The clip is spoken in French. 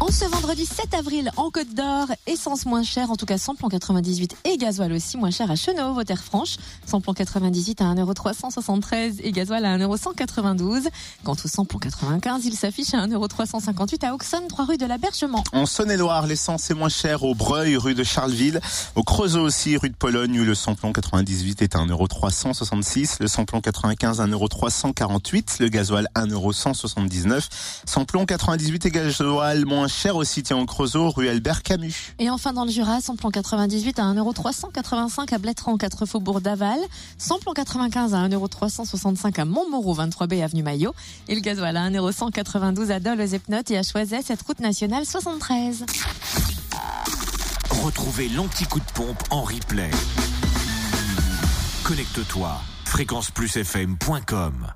En ce vendredi 7 avril, en Côte d'Or, essence moins chère, en tout cas samplon 98 et gasoil aussi moins cher à Chenot, Terre franche Samplon 98 à 1,373€ et gasoil à 1,192€. Quant au samplon 95, il s'affiche à 1,358€ à Auxonne, 3 rue de l'Abergement. En Saône-et-Loire, l'essence est moins chère au Breuil, rue de Charleville. Au Creusot aussi, rue de Pologne, où le samplon 98 est à 1,366€, le samplon 95 à 1,348€, le gasoil 1,179€. Samplon 98 et gasoil moins cher aussi, tiens, en Creusot, rue Albert Camus. Et enfin, dans le Jura, samplon 98 à 1,385€ à Blétran, 4 faubourg d'Aval. Samplon 95 à 1,365€ à Montmoreau, 23B avenue Maillot. Et le gasoil à 1,192€ à Dole, aux Epnotes et à Choiset, cette route nationale 73. Retrouvez l'anti-coup de pompe en replay. Connecte-toi. fréquenceplusfm.com